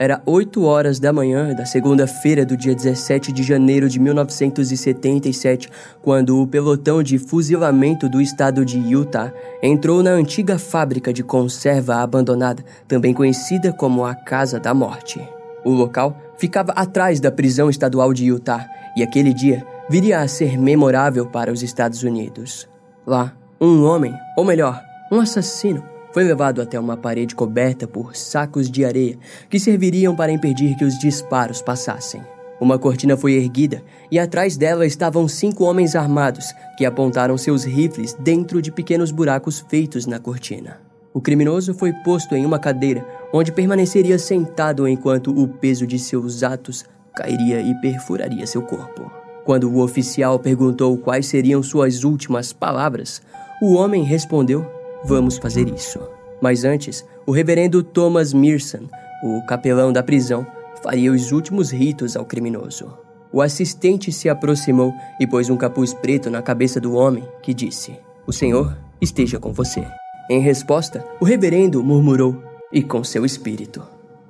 Era 8 horas da manhã da segunda-feira do dia 17 de janeiro de 1977, quando o pelotão de fuzilamento do estado de Utah entrou na antiga fábrica de conserva abandonada, também conhecida como a Casa da Morte. O local ficava atrás da prisão estadual de Utah e aquele dia viria a ser memorável para os Estados Unidos. Lá, um homem, ou melhor, um assassino, foi levado até uma parede coberta por sacos de areia que serviriam para impedir que os disparos passassem. Uma cortina foi erguida e atrás dela estavam cinco homens armados que apontaram seus rifles dentro de pequenos buracos feitos na cortina. O criminoso foi posto em uma cadeira onde permaneceria sentado enquanto o peso de seus atos cairia e perfuraria seu corpo. Quando o oficial perguntou quais seriam suas últimas palavras, o homem respondeu Vamos fazer isso. Mas antes, o reverendo Thomas Mearson, o capelão da prisão, faria os últimos ritos ao criminoso. O assistente se aproximou e pôs um capuz preto na cabeça do homem, que disse: O Senhor esteja com você. Em resposta, o reverendo murmurou: E com seu espírito.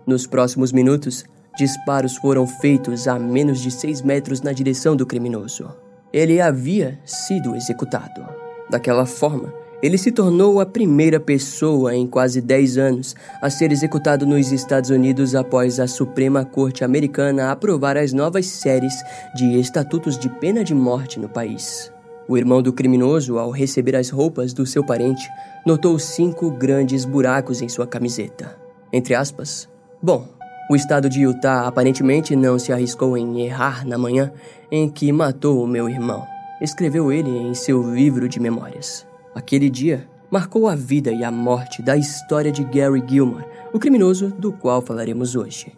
Nos próximos minutos, disparos foram feitos a menos de seis metros na direção do criminoso. Ele havia sido executado. Daquela forma, ele se tornou a primeira pessoa em quase 10 anos a ser executado nos Estados Unidos após a Suprema Corte Americana aprovar as novas séries de estatutos de pena de morte no país. O irmão do criminoso, ao receber as roupas do seu parente, notou cinco grandes buracos em sua camiseta. Entre aspas, bom, o estado de Utah aparentemente não se arriscou em errar na manhã em que matou o meu irmão, escreveu ele em seu livro de memórias. Aquele dia marcou a vida e a morte da história de Gary Gilmore, o criminoso do qual falaremos hoje.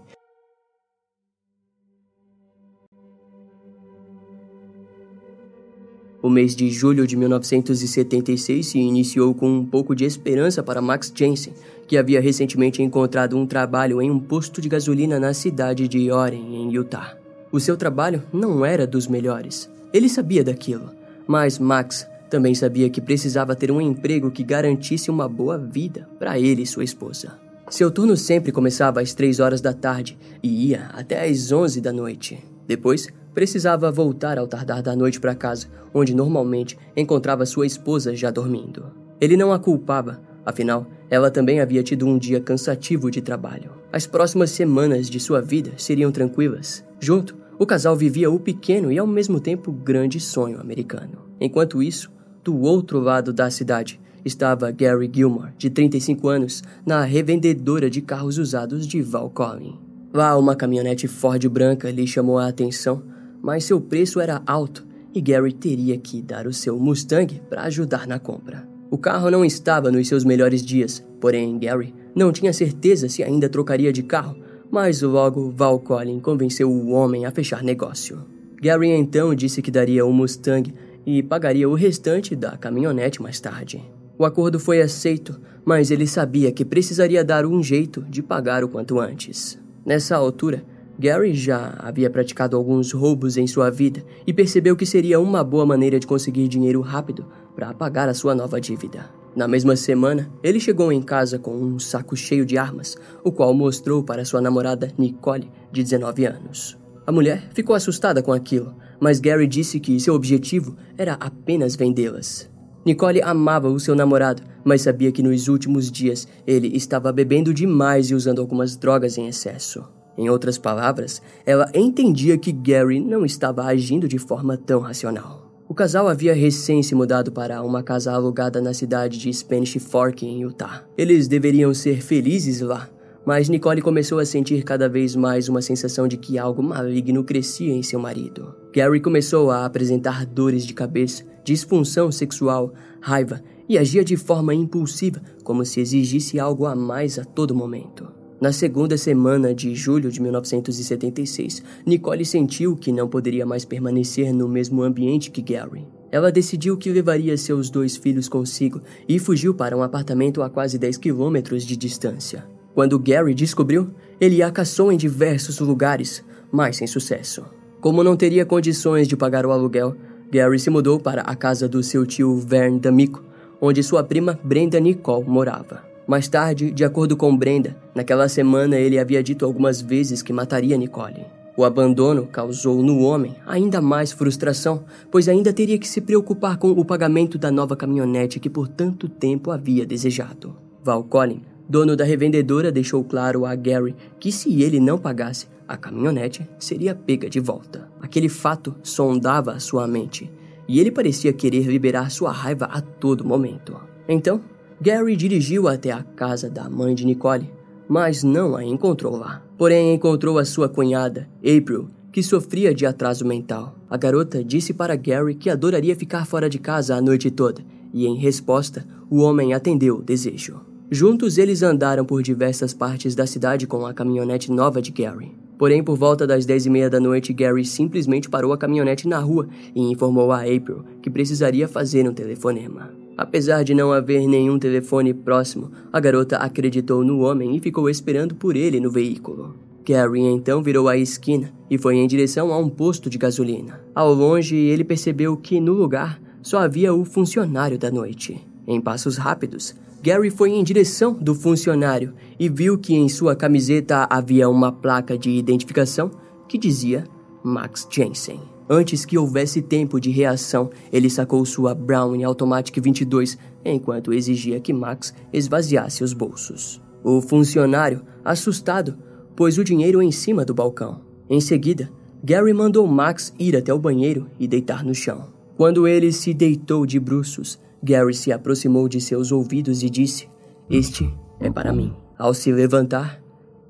O mês de julho de 1976 se iniciou com um pouco de esperança para Max Jensen, que havia recentemente encontrado um trabalho em um posto de gasolina na cidade de Oren, em Utah. O seu trabalho não era dos melhores. Ele sabia daquilo, mas Max também sabia que precisava ter um emprego que garantisse uma boa vida para ele e sua esposa. Seu turno sempre começava às três horas da tarde e ia até às onze da noite. Depois, precisava voltar ao tardar da noite para casa, onde normalmente encontrava sua esposa já dormindo. Ele não a culpava, afinal, ela também havia tido um dia cansativo de trabalho. As próximas semanas de sua vida seriam tranquilas. Junto, o casal vivia o pequeno e ao mesmo tempo grande sonho americano. Enquanto isso, do outro lado da cidade estava Gary Gilmore, de 35 anos, na revendedora de carros usados de Val Collin. Lá, uma caminhonete Ford branca lhe chamou a atenção, mas seu preço era alto e Gary teria que dar o seu Mustang para ajudar na compra. O carro não estava nos seus melhores dias, porém Gary não tinha certeza se ainda trocaria de carro, mas logo Val Collin convenceu o homem a fechar negócio. Gary então disse que daria o Mustang e pagaria o restante da caminhonete mais tarde. O acordo foi aceito, mas ele sabia que precisaria dar um jeito de pagar o quanto antes. Nessa altura, Gary já havia praticado alguns roubos em sua vida e percebeu que seria uma boa maneira de conseguir dinheiro rápido para pagar a sua nova dívida. Na mesma semana, ele chegou em casa com um saco cheio de armas, o qual mostrou para sua namorada Nicole, de 19 anos. A mulher ficou assustada com aquilo, mas Gary disse que seu objetivo era apenas vendê-las. Nicole amava o seu namorado, mas sabia que nos últimos dias ele estava bebendo demais e usando algumas drogas em excesso. Em outras palavras, ela entendia que Gary não estava agindo de forma tão racional. O casal havia recém se mudado para uma casa alugada na cidade de Spanish Fork, em Utah. Eles deveriam ser felizes lá, mas Nicole começou a sentir cada vez mais uma sensação de que algo maligno crescia em seu marido. Gary começou a apresentar dores de cabeça, disfunção sexual, raiva e agia de forma impulsiva, como se exigisse algo a mais a todo momento. Na segunda semana de julho de 1976, Nicole sentiu que não poderia mais permanecer no mesmo ambiente que Gary. Ela decidiu que levaria seus dois filhos consigo e fugiu para um apartamento a quase 10 quilômetros de distância. Quando Gary descobriu, ele a caçou em diversos lugares, mas sem sucesso. Como não teria condições de pagar o aluguel, Gary se mudou para a casa do seu tio Vern D'Amico, onde sua prima Brenda Nicole morava. Mais tarde, de acordo com Brenda, naquela semana ele havia dito algumas vezes que mataria Nicole. O abandono causou no homem ainda mais frustração, pois ainda teria que se preocupar com o pagamento da nova caminhonete que por tanto tempo havia desejado. Val Collin, dono da revendedora, deixou claro a Gary que se ele não pagasse, a caminhonete seria pega de volta. Aquele fato sondava sua mente e ele parecia querer liberar sua raiva a todo momento. Então, Gary dirigiu até a casa da mãe de Nicole, mas não a encontrou lá. Porém, encontrou a sua cunhada, April, que sofria de atraso mental. A garota disse para Gary que adoraria ficar fora de casa a noite toda, e em resposta, o homem atendeu o desejo. Juntos, eles andaram por diversas partes da cidade com a caminhonete nova de Gary. Porém, por volta das dez e meia da noite, Gary simplesmente parou a caminhonete na rua e informou a April que precisaria fazer um telefonema. Apesar de não haver nenhum telefone próximo, a garota acreditou no homem e ficou esperando por ele no veículo. Gary então virou a esquina e foi em direção a um posto de gasolina. Ao longe, ele percebeu que no lugar só havia o funcionário da noite. Em passos rápidos, Gary foi em direção do funcionário e viu que em sua camiseta havia uma placa de identificação que dizia Max Jensen. Antes que houvesse tempo de reação, ele sacou sua Browning Automatic 22 enquanto exigia que Max esvaziasse os bolsos. O funcionário, assustado, pôs o dinheiro em cima do balcão. Em seguida, Gary mandou Max ir até o banheiro e deitar no chão. Quando ele se deitou de bruços, Gary se aproximou de seus ouvidos e disse: Este é para mim. Ao se levantar,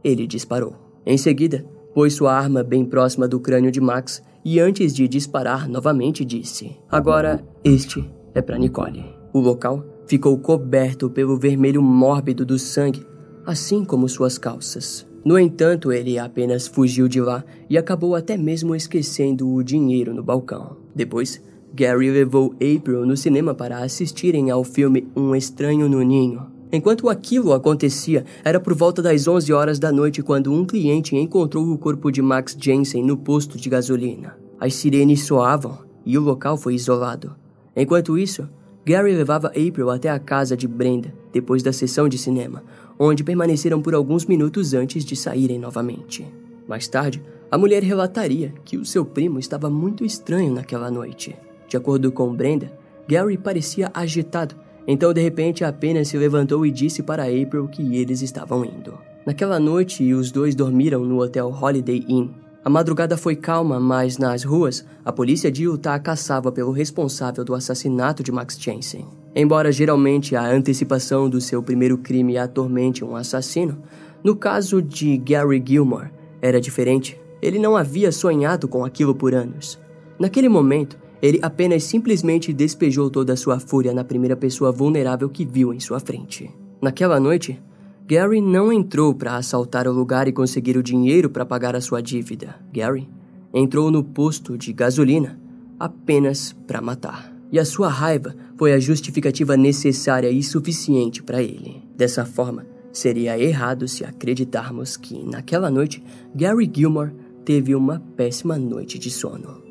ele disparou. Em seguida, pôs sua arma bem próxima do crânio de Max e, antes de disparar novamente, disse: Agora, este é para Nicole. O local ficou coberto pelo vermelho mórbido do sangue, assim como suas calças. No entanto, ele apenas fugiu de lá e acabou até mesmo esquecendo o dinheiro no balcão. Depois, Gary levou April no cinema para assistirem ao filme Um Estranho no Ninho. Enquanto aquilo acontecia, era por volta das 11 horas da noite quando um cliente encontrou o corpo de Max Jensen no posto de gasolina. As sirenes soavam e o local foi isolado. Enquanto isso, Gary levava April até a casa de Brenda depois da sessão de cinema, onde permaneceram por alguns minutos antes de saírem novamente. Mais tarde, a mulher relataria que o seu primo estava muito estranho naquela noite. De acordo com Brenda, Gary parecia agitado, então de repente apenas se levantou e disse para April que eles estavam indo. Naquela noite, os dois dormiram no hotel Holiday Inn. A madrugada foi calma, mas nas ruas, a polícia de Utah caçava pelo responsável do assassinato de Max Jensen. Embora geralmente a antecipação do seu primeiro crime atormente um assassino, no caso de Gary Gilmore era diferente. Ele não havia sonhado com aquilo por anos. Naquele momento, ele apenas simplesmente despejou toda a sua fúria na primeira pessoa vulnerável que viu em sua frente. Naquela noite, Gary não entrou para assaltar o lugar e conseguir o dinheiro para pagar a sua dívida. Gary entrou no posto de gasolina apenas para matar. E a sua raiva foi a justificativa necessária e suficiente para ele. Dessa forma, seria errado se acreditarmos que, naquela noite, Gary Gilmore teve uma péssima noite de sono.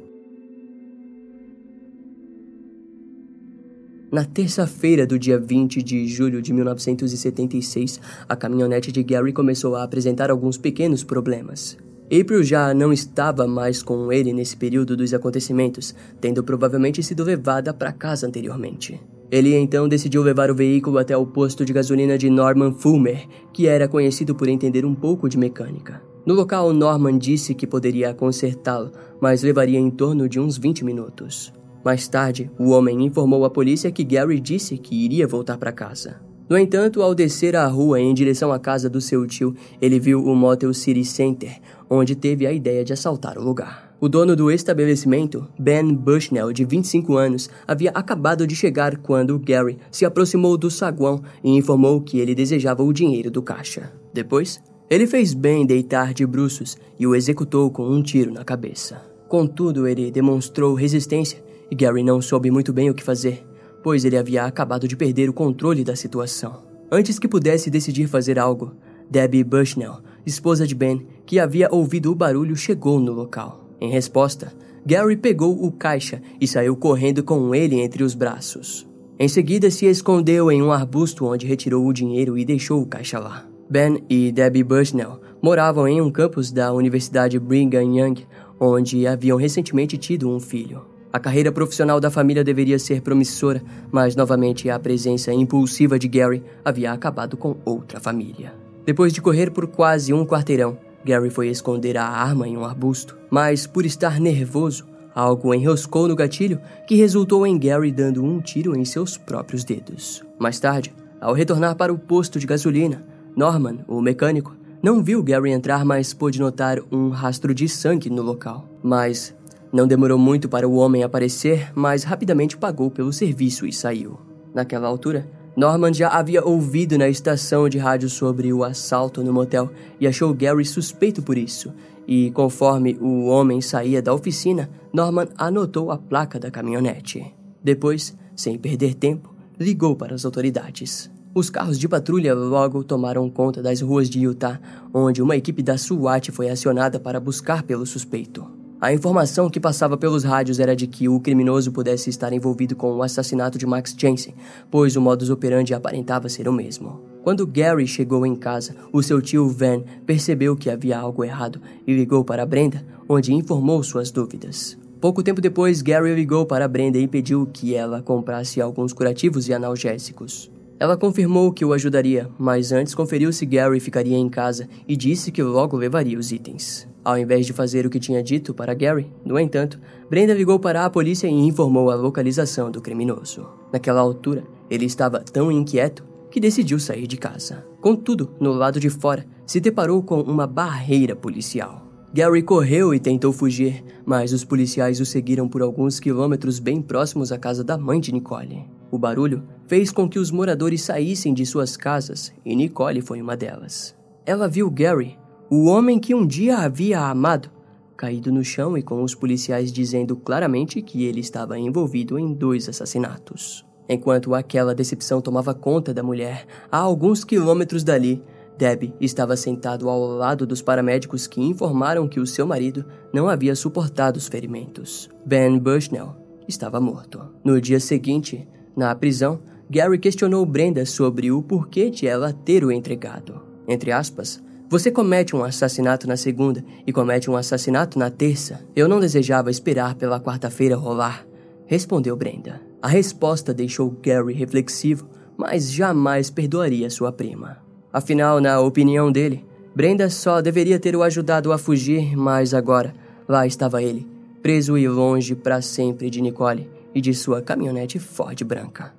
Na terça-feira do dia 20 de julho de 1976, a caminhonete de Gary começou a apresentar alguns pequenos problemas. April já não estava mais com ele nesse período dos acontecimentos, tendo provavelmente sido levada para casa anteriormente. Ele então decidiu levar o veículo até o posto de gasolina de Norman Fulmer, que era conhecido por entender um pouco de mecânica. No local, Norman disse que poderia consertá-lo, mas levaria em torno de uns 20 minutos. Mais tarde, o homem informou à polícia que Gary disse que iria voltar para casa. No entanto, ao descer a rua em direção à casa do seu tio, ele viu o Motel City Center, onde teve a ideia de assaltar o lugar. O dono do estabelecimento, Ben Bushnell, de 25 anos, havia acabado de chegar quando Gary se aproximou do saguão e informou que ele desejava o dinheiro do caixa. Depois, ele fez Ben deitar de bruços e o executou com um tiro na cabeça. Contudo, ele demonstrou resistência e Gary não soube muito bem o que fazer, pois ele havia acabado de perder o controle da situação. Antes que pudesse decidir fazer algo, Debbie Bushnell, esposa de Ben, que havia ouvido o barulho, chegou no local. Em resposta, Gary pegou o caixa e saiu correndo com ele entre os braços. Em seguida, se escondeu em um arbusto onde retirou o dinheiro e deixou o caixa lá. Ben e Debbie Bushnell moravam em um campus da Universidade Brigham Young, onde haviam recentemente tido um filho. A carreira profissional da família deveria ser promissora, mas novamente a presença impulsiva de Gary havia acabado com outra família. Depois de correr por quase um quarteirão, Gary foi esconder a arma em um arbusto, mas por estar nervoso, algo enroscou no gatilho que resultou em Gary dando um tiro em seus próprios dedos. Mais tarde, ao retornar para o posto de gasolina, Norman, o mecânico, não viu Gary entrar, mas pôde notar um rastro de sangue no local. Mas não demorou muito para o homem aparecer, mas rapidamente pagou pelo serviço e saiu. Naquela altura, Norman já havia ouvido na estação de rádio sobre o assalto no motel e achou Gary suspeito por isso. E conforme o homem saía da oficina, Norman anotou a placa da caminhonete. Depois, sem perder tempo, ligou para as autoridades. Os carros de patrulha logo tomaram conta das ruas de Utah, onde uma equipe da SWAT foi acionada para buscar pelo suspeito. A informação que passava pelos rádios era de que o criminoso pudesse estar envolvido com o assassinato de Max Jensen, pois o modus operandi aparentava ser o mesmo. Quando Gary chegou em casa, o seu tio Van percebeu que havia algo errado e ligou para Brenda, onde informou suas dúvidas. Pouco tempo depois, Gary ligou para Brenda e pediu que ela comprasse alguns curativos e analgésicos. Ela confirmou que o ajudaria, mas antes conferiu se Gary ficaria em casa e disse que logo levaria os itens. Ao invés de fazer o que tinha dito para Gary, no entanto, Brenda ligou para a polícia e informou a localização do criminoso. Naquela altura, ele estava tão inquieto que decidiu sair de casa. Contudo, no lado de fora, se deparou com uma barreira policial. Gary correu e tentou fugir, mas os policiais o seguiram por alguns quilômetros bem próximos à casa da mãe de Nicole. O barulho fez com que os moradores saíssem de suas casas e Nicole foi uma delas. Ela viu Gary o homem que um dia havia amado, caído no chão e com os policiais dizendo claramente que ele estava envolvido em dois assassinatos. Enquanto aquela decepção tomava conta da mulher, a alguns quilômetros dali, Deb estava sentado ao lado dos paramédicos que informaram que o seu marido não havia suportado os ferimentos. Ben Bushnell estava morto. No dia seguinte, na prisão, Gary questionou Brenda sobre o porquê de ela ter o entregado. Entre aspas, você comete um assassinato na segunda e comete um assassinato na terça. Eu não desejava esperar pela quarta-feira rolar, respondeu Brenda. A resposta deixou Gary reflexivo, mas jamais perdoaria sua prima. Afinal, na opinião dele, Brenda só deveria ter o ajudado a fugir, mas agora lá estava ele, preso e longe para sempre de Nicole e de sua caminhonete Ford branca.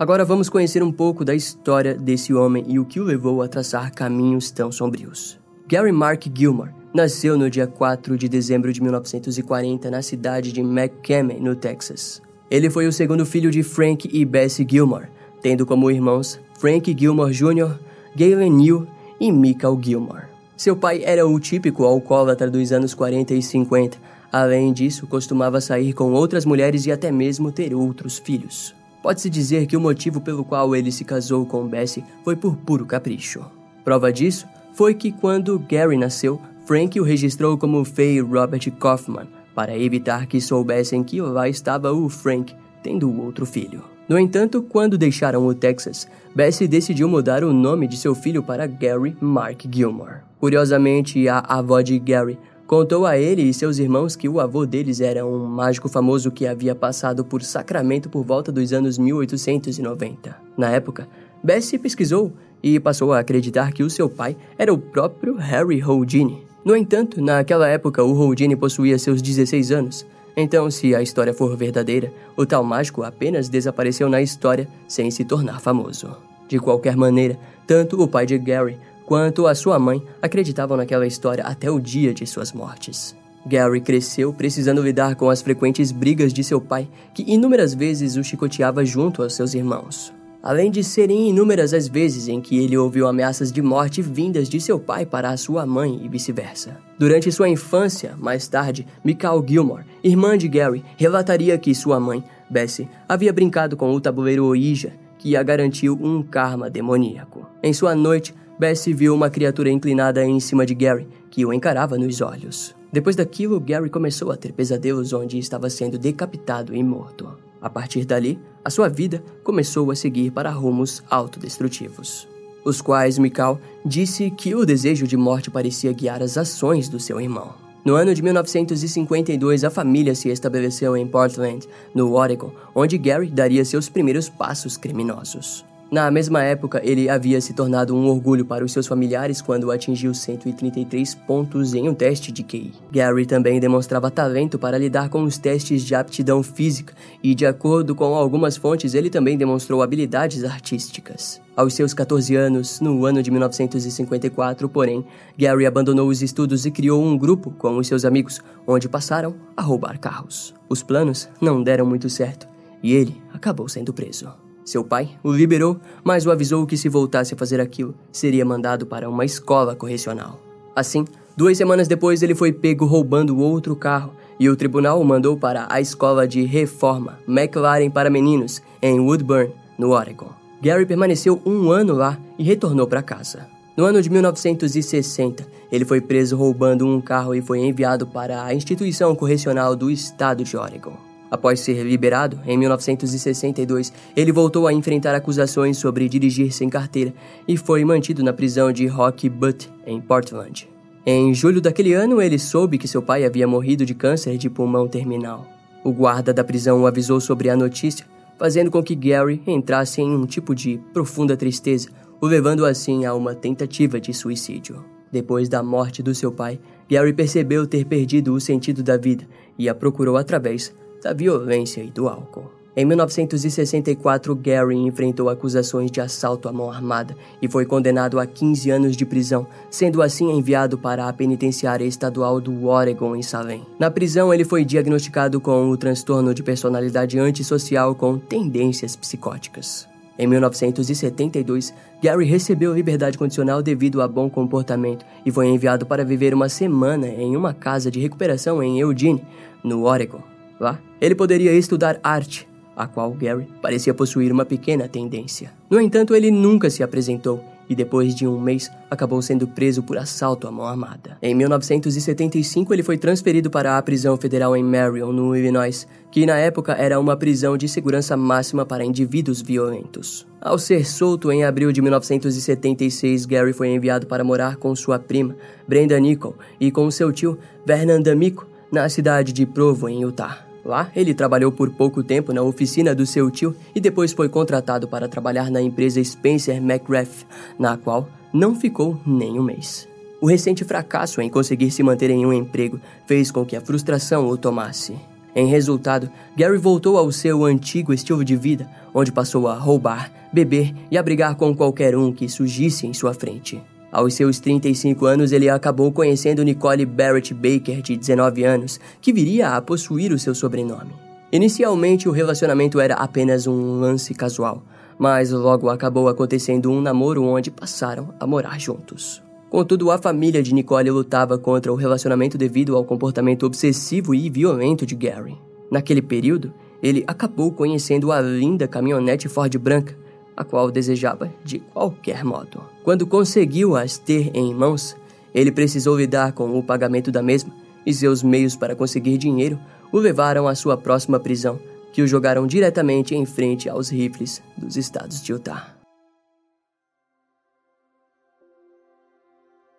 Agora vamos conhecer um pouco da história desse homem e o que o levou a traçar caminhos tão sombrios. Gary Mark Gilmore nasceu no dia 4 de dezembro de 1940 na cidade de McCammon, no Texas. Ele foi o segundo filho de Frank e Bessie Gilmore, tendo como irmãos Frank Gilmore Jr., Galen New e Michael Gilmore. Seu pai era o típico alcoólatra dos anos 40 e 50. Além disso, costumava sair com outras mulheres e até mesmo ter outros filhos. Pode-se dizer que o motivo pelo qual ele se casou com Bessie foi por puro capricho. Prova disso foi que quando Gary nasceu, Frank o registrou como Faye Robert Kaufman, para evitar que soubessem que lá estava o Frank tendo outro filho. No entanto, quando deixaram o Texas, Bessie decidiu mudar o nome de seu filho para Gary Mark Gilmore. Curiosamente, a avó de Gary Contou a ele e seus irmãos que o avô deles era um mágico famoso que havia passado por Sacramento por volta dos anos 1890. Na época, Bessie pesquisou e passou a acreditar que o seu pai era o próprio Harry Houdini. No entanto, naquela época o Houdini possuía seus 16 anos, então, se a história for verdadeira, o tal mágico apenas desapareceu na história sem se tornar famoso. De qualquer maneira, tanto o pai de Gary quanto a sua mãe acreditavam naquela história até o dia de suas mortes. Gary cresceu precisando lidar com as frequentes brigas de seu pai, que inúmeras vezes o chicoteava junto aos seus irmãos. Além de serem inúmeras as vezes em que ele ouviu ameaças de morte vindas de seu pai para a sua mãe e vice-versa. Durante sua infância, mais tarde, Michael Gilmore, irmã de Gary, relataria que sua mãe, Bessie, havia brincado com o tabuleiro Ouija, que a garantiu um karma demoníaco. Em sua noite, Bessie viu uma criatura inclinada em cima de Gary, que o encarava nos olhos. Depois daquilo, Gary começou a ter pesadelos onde estava sendo decapitado e morto. A partir dali, a sua vida começou a seguir para rumos autodestrutivos, os quais Mikal disse que o desejo de morte parecia guiar as ações do seu irmão. No ano de 1952, a família se estabeleceu em Portland, no Oregon, onde Gary daria seus primeiros passos criminosos. Na mesma época, ele havia se tornado um orgulho para os seus familiares quando atingiu 133 pontos em um teste de QI. Gary também demonstrava talento para lidar com os testes de aptidão física e, de acordo com algumas fontes, ele também demonstrou habilidades artísticas. Aos seus 14 anos, no ano de 1954, porém, Gary abandonou os estudos e criou um grupo com os seus amigos, onde passaram a roubar carros. Os planos não deram muito certo e ele acabou sendo preso. Seu pai o liberou, mas o avisou que se voltasse a fazer aquilo, seria mandado para uma escola correcional. Assim, duas semanas depois ele foi pego roubando outro carro e o tribunal o mandou para a escola de reforma McLaren para meninos em Woodburn, no Oregon. Gary permaneceu um ano lá e retornou para casa. No ano de 1960, ele foi preso roubando um carro e foi enviado para a instituição correcional do estado de Oregon. Após ser liberado, em 1962, ele voltou a enfrentar acusações sobre dirigir sem carteira e foi mantido na prisão de Rock Butte, em Portland. Em julho daquele ano, ele soube que seu pai havia morrido de câncer de pulmão terminal. O guarda da prisão o avisou sobre a notícia, fazendo com que Gary entrasse em um tipo de profunda tristeza, o levando assim a uma tentativa de suicídio. Depois da morte do seu pai, Gary percebeu ter perdido o sentido da vida e a procurou através da violência e do álcool. Em 1964, Gary enfrentou acusações de assalto à mão armada e foi condenado a 15 anos de prisão, sendo assim enviado para a penitenciária estadual do Oregon em Salem. Na prisão, ele foi diagnosticado com o transtorno de personalidade antissocial com tendências psicóticas. Em 1972, Gary recebeu liberdade condicional devido a bom comportamento e foi enviado para viver uma semana em uma casa de recuperação em Eugene, no Oregon. Lá, ele poderia estudar arte, a qual Gary parecia possuir uma pequena tendência. No entanto, ele nunca se apresentou e depois de um mês acabou sendo preso por assalto à mão armada. Em 1975, ele foi transferido para a prisão federal em Marion, no Illinois, que na época era uma prisão de segurança máxima para indivíduos violentos. Ao ser solto em abril de 1976, Gary foi enviado para morar com sua prima, Brenda Nicol, e com seu tio, Vernon D'Amico, na cidade de Provo, em Utah. Lá, ele trabalhou por pouco tempo na oficina do seu tio e depois foi contratado para trabalhar na empresa Spencer McGrath, na qual não ficou nem um mês. O recente fracasso em conseguir se manter em um emprego fez com que a frustração o tomasse. Em resultado, Gary voltou ao seu antigo estilo de vida, onde passou a roubar, beber e a brigar com qualquer um que surgisse em sua frente. Aos seus 35 anos, ele acabou conhecendo Nicole Barrett Baker, de 19 anos, que viria a possuir o seu sobrenome. Inicialmente, o relacionamento era apenas um lance casual, mas logo acabou acontecendo um namoro onde passaram a morar juntos. Contudo, a família de Nicole lutava contra o relacionamento devido ao comportamento obsessivo e violento de Gary. Naquele período, ele acabou conhecendo a linda caminhonete Ford branca, a qual desejava de qualquer modo. Quando conseguiu as ter em mãos, ele precisou lidar com o pagamento da mesma e seus meios para conseguir dinheiro o levaram à sua próxima prisão, que o jogaram diretamente em frente aos rifles dos estados de Utah.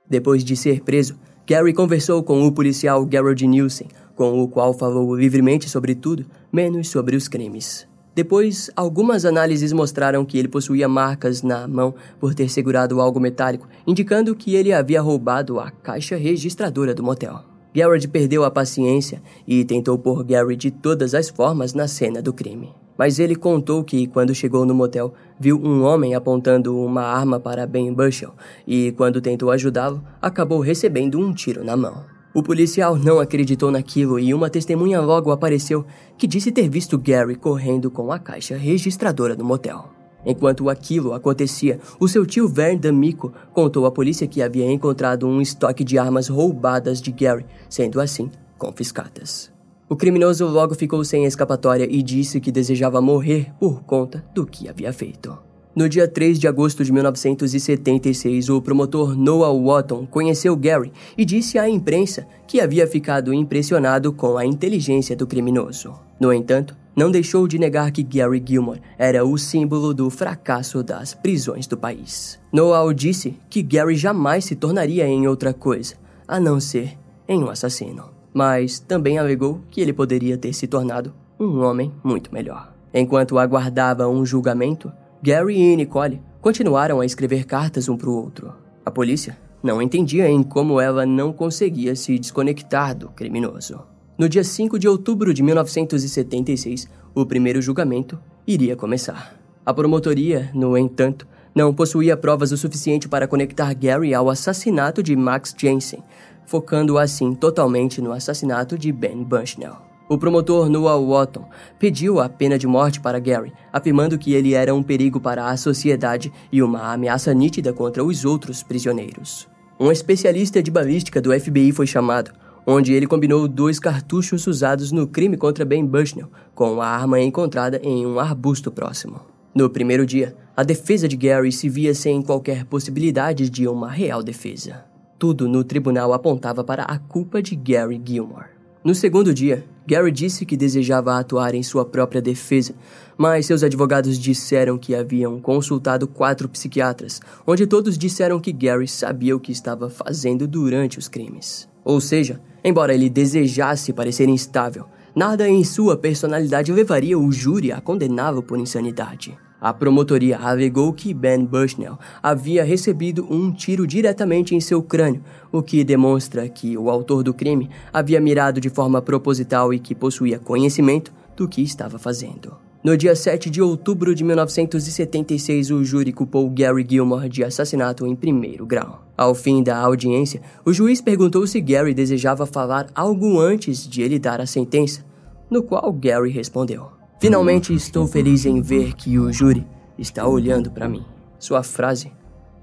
Depois de ser preso, Gary conversou com o policial Gerald Nielsen, com o qual falou livremente sobre tudo, menos sobre os crimes. Depois, algumas análises mostraram que ele possuía marcas na mão por ter segurado algo metálico, indicando que ele havia roubado a caixa registradora do motel. Garrett perdeu a paciência e tentou pôr Gary de todas as formas na cena do crime. Mas ele contou que, quando chegou no motel, viu um homem apontando uma arma para Ben Bushel e, quando tentou ajudá-lo, acabou recebendo um tiro na mão. O policial não acreditou naquilo e uma testemunha logo apareceu que disse ter visto Gary correndo com a caixa registradora do motel. Enquanto aquilo acontecia, o seu tio Vern D'Amico contou à polícia que havia encontrado um estoque de armas roubadas de Gary, sendo assim confiscadas. O criminoso logo ficou sem escapatória e disse que desejava morrer por conta do que havia feito. No dia 3 de agosto de 1976, o promotor Noah Watton conheceu Gary e disse à imprensa que havia ficado impressionado com a inteligência do criminoso. No entanto, não deixou de negar que Gary Gilmore era o símbolo do fracasso das prisões do país. Noah disse que Gary jamais se tornaria em outra coisa, a não ser em um assassino. Mas também alegou que ele poderia ter se tornado um homem muito melhor. Enquanto aguardava um julgamento, Gary e Nicole continuaram a escrever cartas um para o outro. A polícia não entendia em como ela não conseguia se desconectar do criminoso. No dia 5 de outubro de 1976, o primeiro julgamento iria começar. A promotoria, no entanto, não possuía provas o suficiente para conectar Gary ao assassinato de Max Jensen, focando assim totalmente no assassinato de Ben Bushnell. O promotor Noah Watton pediu a pena de morte para Gary, afirmando que ele era um perigo para a sociedade e uma ameaça nítida contra os outros prisioneiros. Um especialista de balística do FBI foi chamado, onde ele combinou dois cartuchos usados no crime contra Ben Bushnell com a arma encontrada em um arbusto próximo. No primeiro dia, a defesa de Gary se via sem qualquer possibilidade de uma real defesa. Tudo no tribunal apontava para a culpa de Gary Gilmore. No segundo dia, Gary disse que desejava atuar em sua própria defesa, mas seus advogados disseram que haviam consultado quatro psiquiatras, onde todos disseram que Gary sabia o que estava fazendo durante os crimes. Ou seja, embora ele desejasse parecer instável, nada em sua personalidade levaria o júri a condená-lo por insanidade. A promotoria alegou que Ben Bushnell havia recebido um tiro diretamente em seu crânio, o que demonstra que o autor do crime havia mirado de forma proposital e que possuía conhecimento do que estava fazendo. No dia 7 de outubro de 1976, o júri culpou Gary Gilmore de assassinato em primeiro grau. Ao fim da audiência, o juiz perguntou se Gary desejava falar algo antes de ele dar a sentença, no qual Gary respondeu: Finalmente estou feliz em ver que o júri está olhando para mim. Sua frase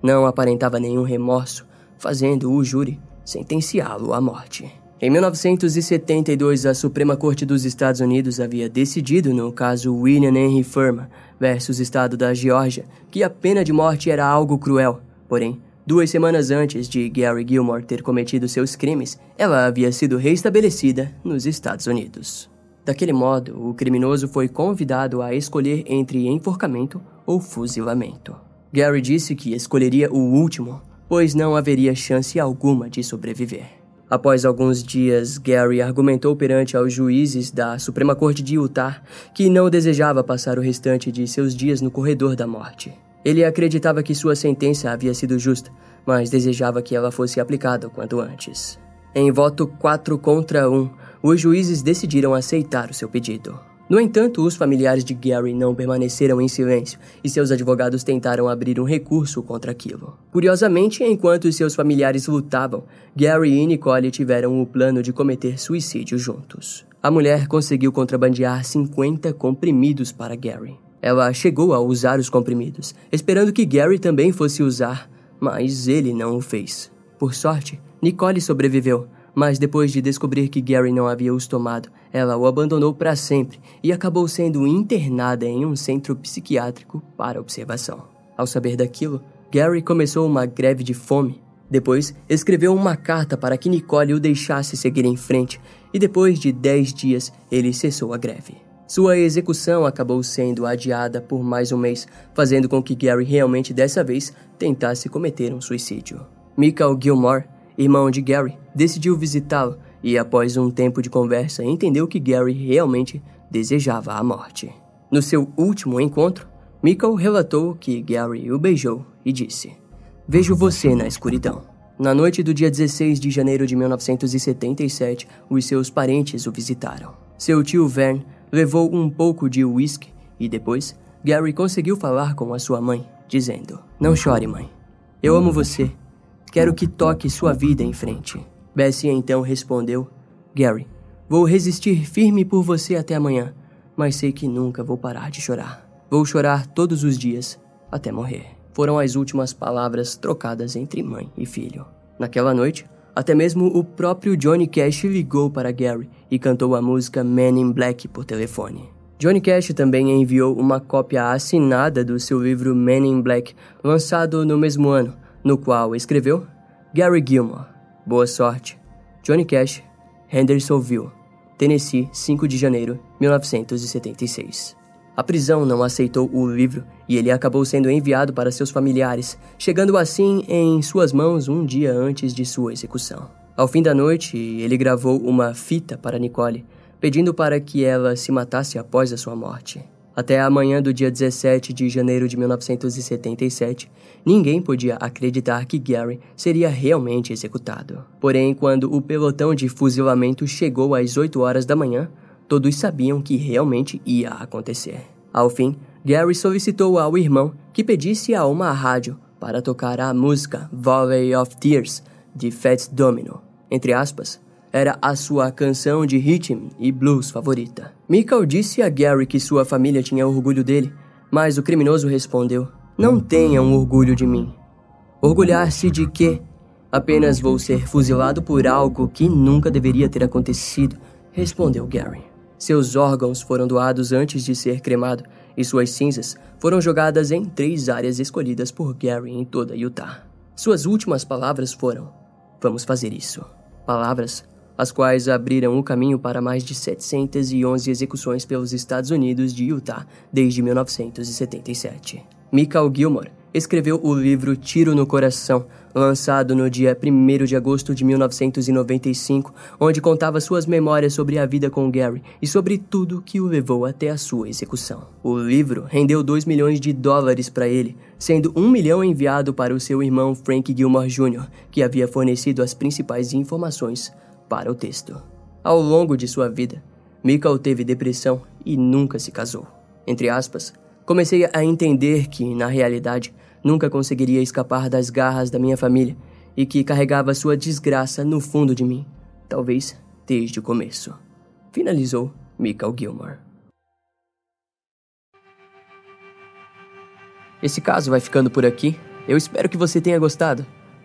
não aparentava nenhum remorso, fazendo o júri sentenciá-lo à morte. Em 1972, a Suprema Corte dos Estados Unidos havia decidido no caso William Henry Furman versus Estado da Geórgia que a pena de morte era algo cruel. Porém, duas semanas antes de Gary Gilmore ter cometido seus crimes, ela havia sido reestabelecida nos Estados Unidos. Daquele modo, o criminoso foi convidado a escolher entre enforcamento ou fuzilamento. Gary disse que escolheria o último, pois não haveria chance alguma de sobreviver. Após alguns dias, Gary argumentou perante aos juízes da Suprema Corte de Utah que não desejava passar o restante de seus dias no corredor da morte. Ele acreditava que sua sentença havia sido justa, mas desejava que ela fosse aplicada o quanto antes. Em voto 4 contra 1, os juízes decidiram aceitar o seu pedido. No entanto, os familiares de Gary não permaneceram em silêncio e seus advogados tentaram abrir um recurso contra aquilo. Curiosamente, enquanto seus familiares lutavam, Gary e Nicole tiveram o plano de cometer suicídio juntos. A mulher conseguiu contrabandear 50 comprimidos para Gary. Ela chegou a usar os comprimidos, esperando que Gary também fosse usar, mas ele não o fez. Por sorte, Nicole sobreviveu, mas depois de descobrir que Gary não havia os tomado, ela o abandonou para sempre e acabou sendo internada em um centro psiquiátrico para observação. Ao saber daquilo, Gary começou uma greve de fome. Depois, escreveu uma carta para que Nicole o deixasse seguir em frente, e depois de 10 dias, ele cessou a greve. Sua execução acabou sendo adiada por mais um mês, fazendo com que Gary realmente dessa vez tentasse cometer um suicídio. Michael Gilmore irmão de Gary, decidiu visitá-lo e, após um tempo de conversa, entendeu que Gary realmente desejava a morte. No seu último encontro, Michael relatou que Gary o beijou e disse: Vejo você na escuridão. Na noite do dia 16 de janeiro de 1977, os seus parentes o visitaram. Seu tio Vern levou um pouco de uísque e depois Gary conseguiu falar com a sua mãe, dizendo: Não chore, mãe. Eu amo você Quero que toque sua vida em frente. Bessie então respondeu: Gary, vou resistir firme por você até amanhã, mas sei que nunca vou parar de chorar. Vou chorar todos os dias até morrer. Foram as últimas palavras trocadas entre mãe e filho. Naquela noite, até mesmo o próprio Johnny Cash ligou para Gary e cantou a música Man in Black por telefone. Johnny Cash também enviou uma cópia assinada do seu livro Men in Black, lançado no mesmo ano, no qual escreveu Gary Gilmore. Boa sorte. Johnny Cash, Hendersonville, Tennessee, 5 de janeiro, 1976. A prisão não aceitou o livro e ele acabou sendo enviado para seus familiares, chegando assim em suas mãos um dia antes de sua execução. Ao fim da noite, ele gravou uma fita para Nicole, pedindo para que ela se matasse após a sua morte. Até a manhã do dia 17 de janeiro de 1977, ninguém podia acreditar que Gary seria realmente executado. Porém, quando o pelotão de fuzilamento chegou às 8 horas da manhã, todos sabiam que realmente ia acontecer. Ao fim, Gary solicitou ao irmão que pedisse a uma rádio para tocar a música Valley of Tears de Fats Domino. Entre aspas, era a sua canção de rhythm e blues favorita. Michael disse a Gary que sua família tinha orgulho dele, mas o criminoso respondeu: Não tenham orgulho de mim. Orgulhar-se de quê? Apenas vou ser fuzilado por algo que nunca deveria ter acontecido, respondeu Gary. Seus órgãos foram doados antes de ser cremado e suas cinzas foram jogadas em três áreas escolhidas por Gary em toda Utah. Suas últimas palavras foram: Vamos fazer isso. Palavras as quais abriram o caminho para mais de 711 execuções pelos Estados Unidos de Utah desde 1977. Michael Gilmore escreveu o livro Tiro no Coração, lançado no dia 1 de agosto de 1995, onde contava suas memórias sobre a vida com Gary e sobre tudo que o levou até a sua execução. O livro rendeu 2 milhões de dólares para ele, sendo 1 milhão enviado para o seu irmão Frank Gilmore Jr., que havia fornecido as principais informações para o texto. Ao longo de sua vida, Michael teve depressão e nunca se casou. Entre aspas, comecei a entender que, na realidade, nunca conseguiria escapar das garras da minha família e que carregava sua desgraça no fundo de mim, talvez desde o começo. Finalizou Michael Gilmore. Esse caso vai ficando por aqui. Eu espero que você tenha gostado.